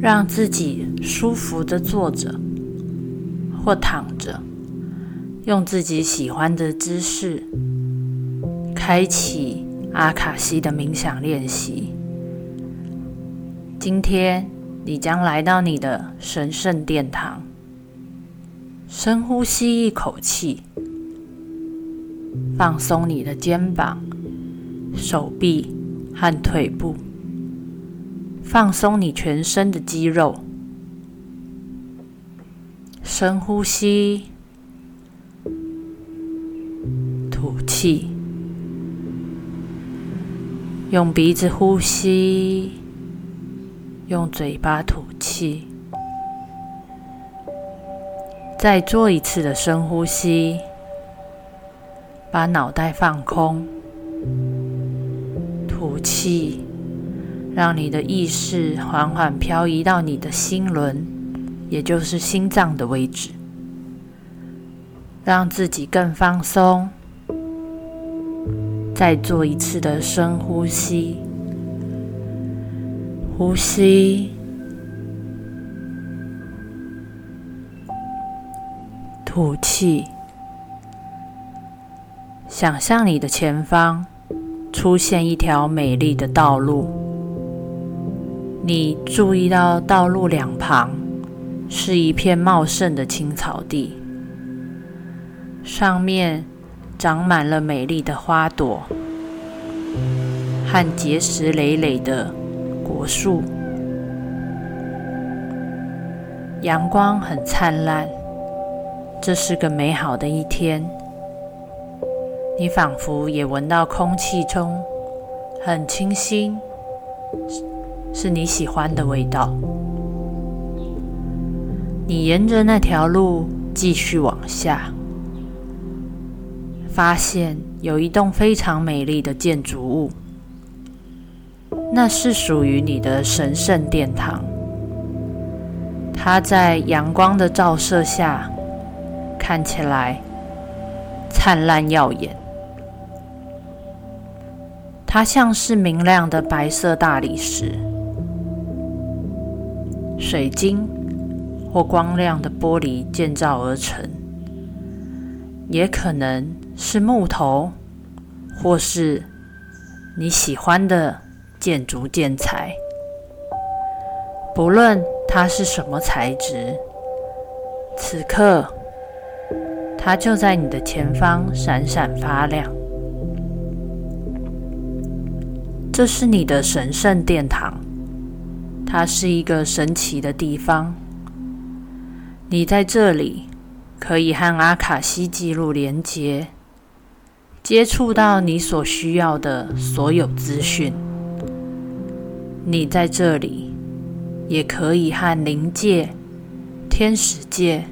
让自己舒服的坐着或躺着，用自己喜欢的姿势，开启阿卡西的冥想练习。今天你将来到你的神圣殿堂，深呼吸一口气，放松你的肩膀、手臂和腿部。放松你全身的肌肉，深呼吸，吐气，用鼻子呼吸，用嘴巴吐气。再做一次的深呼吸，把脑袋放空，吐气。让你的意识缓缓漂移到你的心轮，也就是心脏的位置，让自己更放松。再做一次的深呼吸，呼吸，吐气。想象你的前方出现一条美丽的道路。你注意到道路两旁是一片茂盛的青草地，上面长满了美丽的花朵和结实累累的果树，阳光很灿烂，这是个美好的一天。你仿佛也闻到空气中很清新。是你喜欢的味道。你沿着那条路继续往下，发现有一栋非常美丽的建筑物，那是属于你的神圣殿堂。它在阳光的照射下，看起来灿烂耀眼。它像是明亮的白色大理石。水晶或光亮的玻璃建造而成，也可能是木头，或是你喜欢的建筑建材。不论它是什么材质，此刻它就在你的前方闪闪发亮。这是你的神圣殿堂。它是一个神奇的地方。你在这里可以和阿卡西记录连接，接触到你所需要的所有资讯。你在这里也可以和灵界、天使界、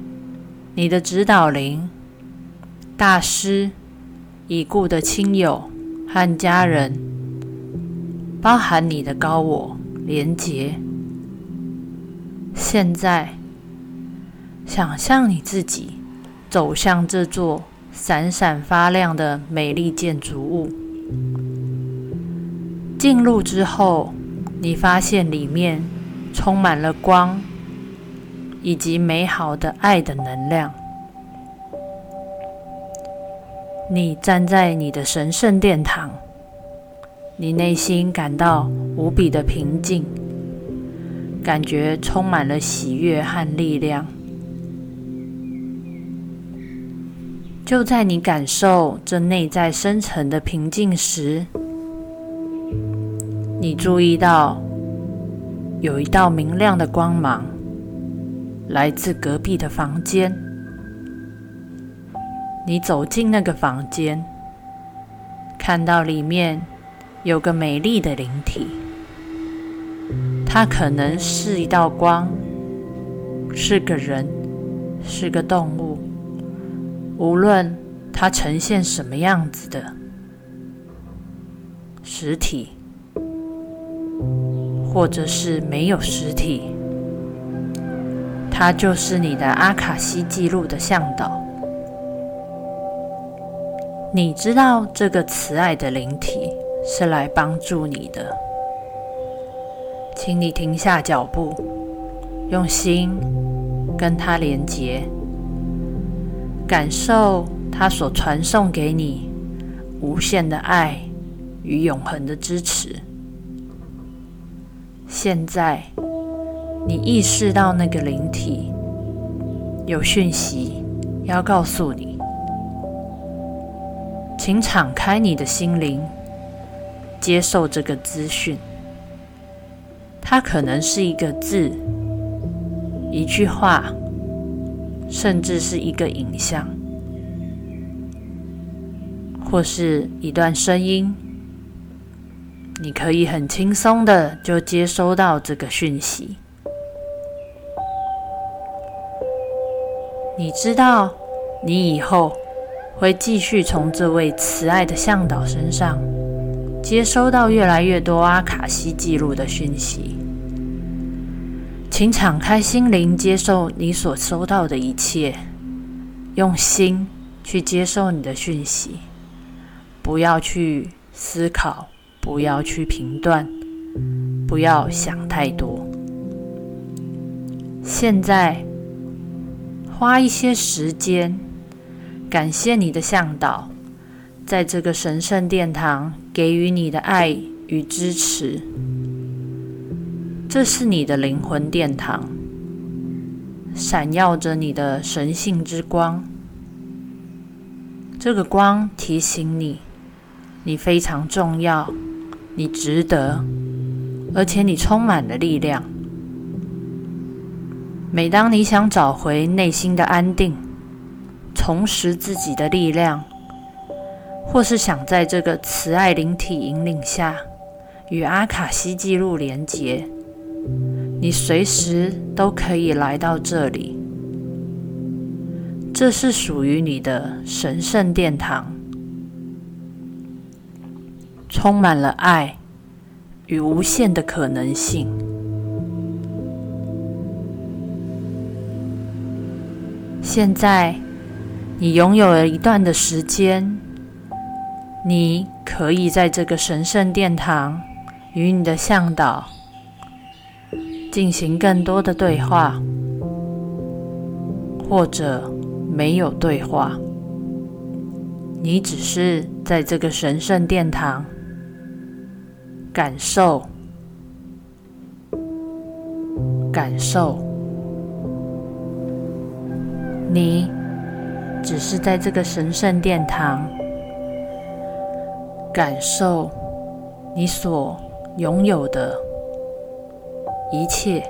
你的指导灵、大师、已故的亲友和家人，包含你的高我连接。现在，想象你自己走向这座闪闪发亮的美丽建筑物。进入之后，你发现里面充满了光，以及美好的爱的能量。你站在你的神圣殿堂，你内心感到无比的平静。感觉充满了喜悦和力量。就在你感受这内在深层的平静时，你注意到有一道明亮的光芒来自隔壁的房间。你走进那个房间，看到里面有个美丽的灵体。它可能是一道光，是个人，是个动物。无论它呈现什么样子的实体，或者是没有实体，它就是你的阿卡西记录的向导。你知道这个慈爱的灵体是来帮助你的。请你停下脚步，用心跟他连结，感受他所传送给你无限的爱与永恒的支持。现在，你意识到那个灵体有讯息要告诉你，请敞开你的心灵，接受这个资讯。它可能是一个字、一句话，甚至是一个影像，或是一段声音。你可以很轻松的就接收到这个讯息。你知道，你以后会继续从这位慈爱的向导身上接收到越来越多阿卡西记录的讯息。请敞开心灵，接受你所收到的一切，用心去接受你的讯息，不要去思考，不要去评断，不要想太多。现在，花一些时间，感谢你的向导，在这个神圣殿堂给予你的爱与支持。这是你的灵魂殿堂，闪耀着你的神性之光。这个光提醒你，你非常重要，你值得，而且你充满了力量。每当你想找回内心的安定，重拾自己的力量，或是想在这个慈爱灵体引领下与阿卡西记录连结。你随时都可以来到这里，这是属于你的神圣殿堂，充满了爱与无限的可能性。现在，你拥有了一段的时间，你可以在这个神圣殿堂与你的向导。进行更多的对话，或者没有对话，你只是在这个神圣殿堂感受、感受。你只是在这个神圣殿堂感受你所拥有的。一切，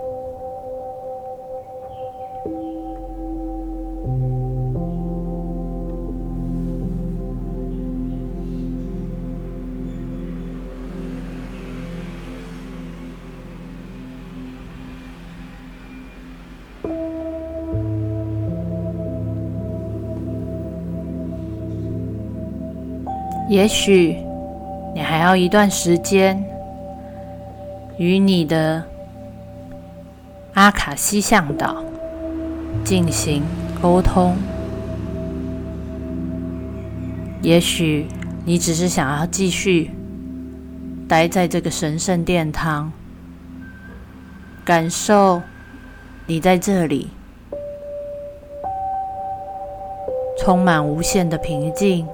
也许你还要一段时间与你的。阿卡西向导进行沟通。也许你只是想要继续待在这个神圣殿堂，感受你在这里充满无限的平静、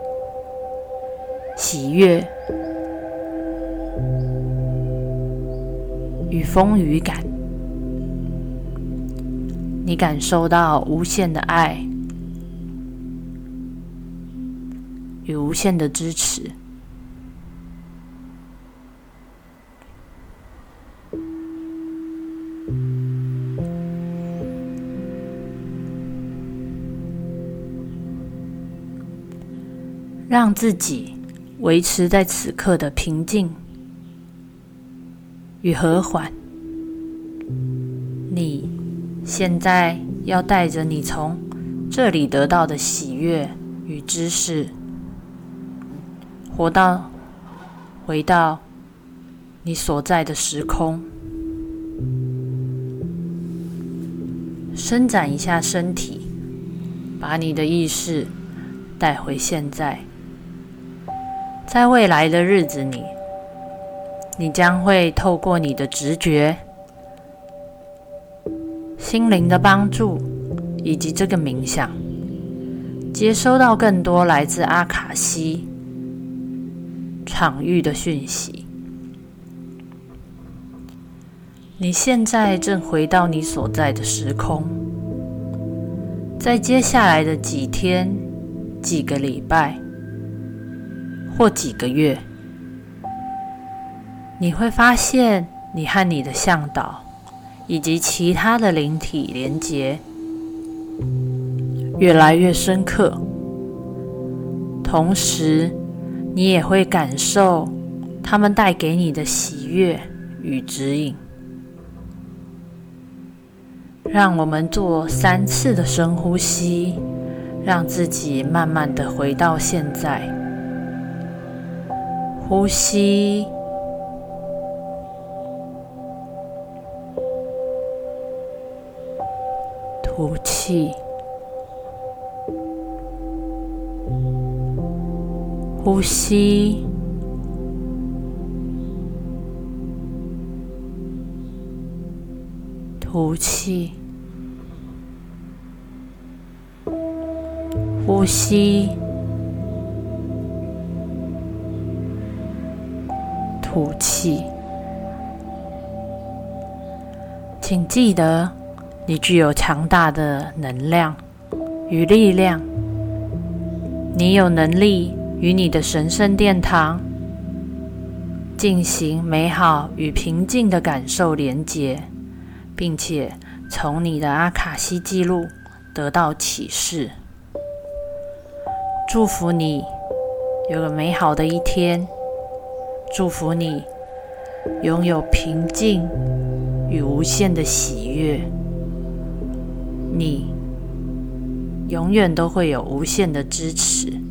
喜悦与风雨感。你感受到无限的爱与无限的支持，让自己维持在此刻的平静与和缓。你。现在要带着你从这里得到的喜悦与知识，活到回到你所在的时空，伸展一下身体，把你的意识带回现在。在未来的日子里，你将会透过你的直觉心灵的帮助，以及这个冥想，接收到更多来自阿卡西场域的讯息。你现在正回到你所在的时空，在接下来的几天、几个礼拜或几个月，你会发现你和你的向导以及其他的灵体连接越来越深刻，同时你也会感受他们带给你的喜悦与指引。让我们做三次的深呼吸，让自己慢慢的回到现在。呼吸，吐气，呼吸。吐气，呼吸，吐气。请记得，你具有强大的能量与力量。你有能力与你的神圣殿堂进行美好与平静的感受连接。并且从你的阿卡西记录得到启示，祝福你有个美好的一天，祝福你拥有平静与无限的喜悦，你永远都会有无限的支持。